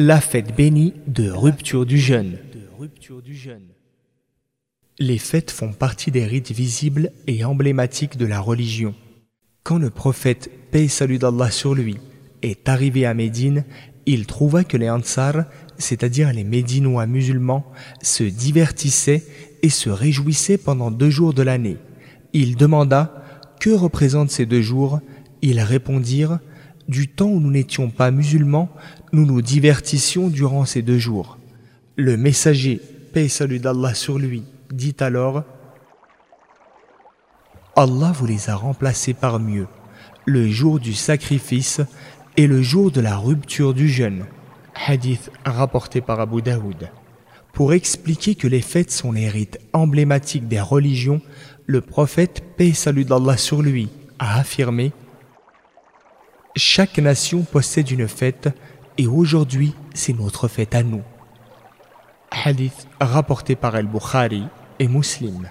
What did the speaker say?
la fête bénie de rupture du jeûne. Les fêtes font partie des rites visibles et emblématiques de la religion. Quand le prophète, paix salut d'Allah sur lui, est arrivé à Médine, il trouva que les Ansar, c'est-à-dire les Médinois musulmans, se divertissaient et se réjouissaient pendant deux jours de l'année. Il demanda Que représentent ces deux jours? Ils répondirent Du temps où nous n'étions pas musulmans, nous nous divertissions durant ces deux jours. Le messager, paix et salut d'Allah sur lui, dit alors Allah vous les a remplacés par mieux, le jour du sacrifice et le jour de la rupture du jeûne. Hadith rapporté par Abu Daoud. Pour expliquer que les fêtes sont les rites emblématiques des religions, le prophète, paix et salut d'Allah sur lui, a affirmé Chaque nation possède une fête et aujourd'hui c'est notre fête à nous. Hadith rapporté par Al-Bukhari et Muslim.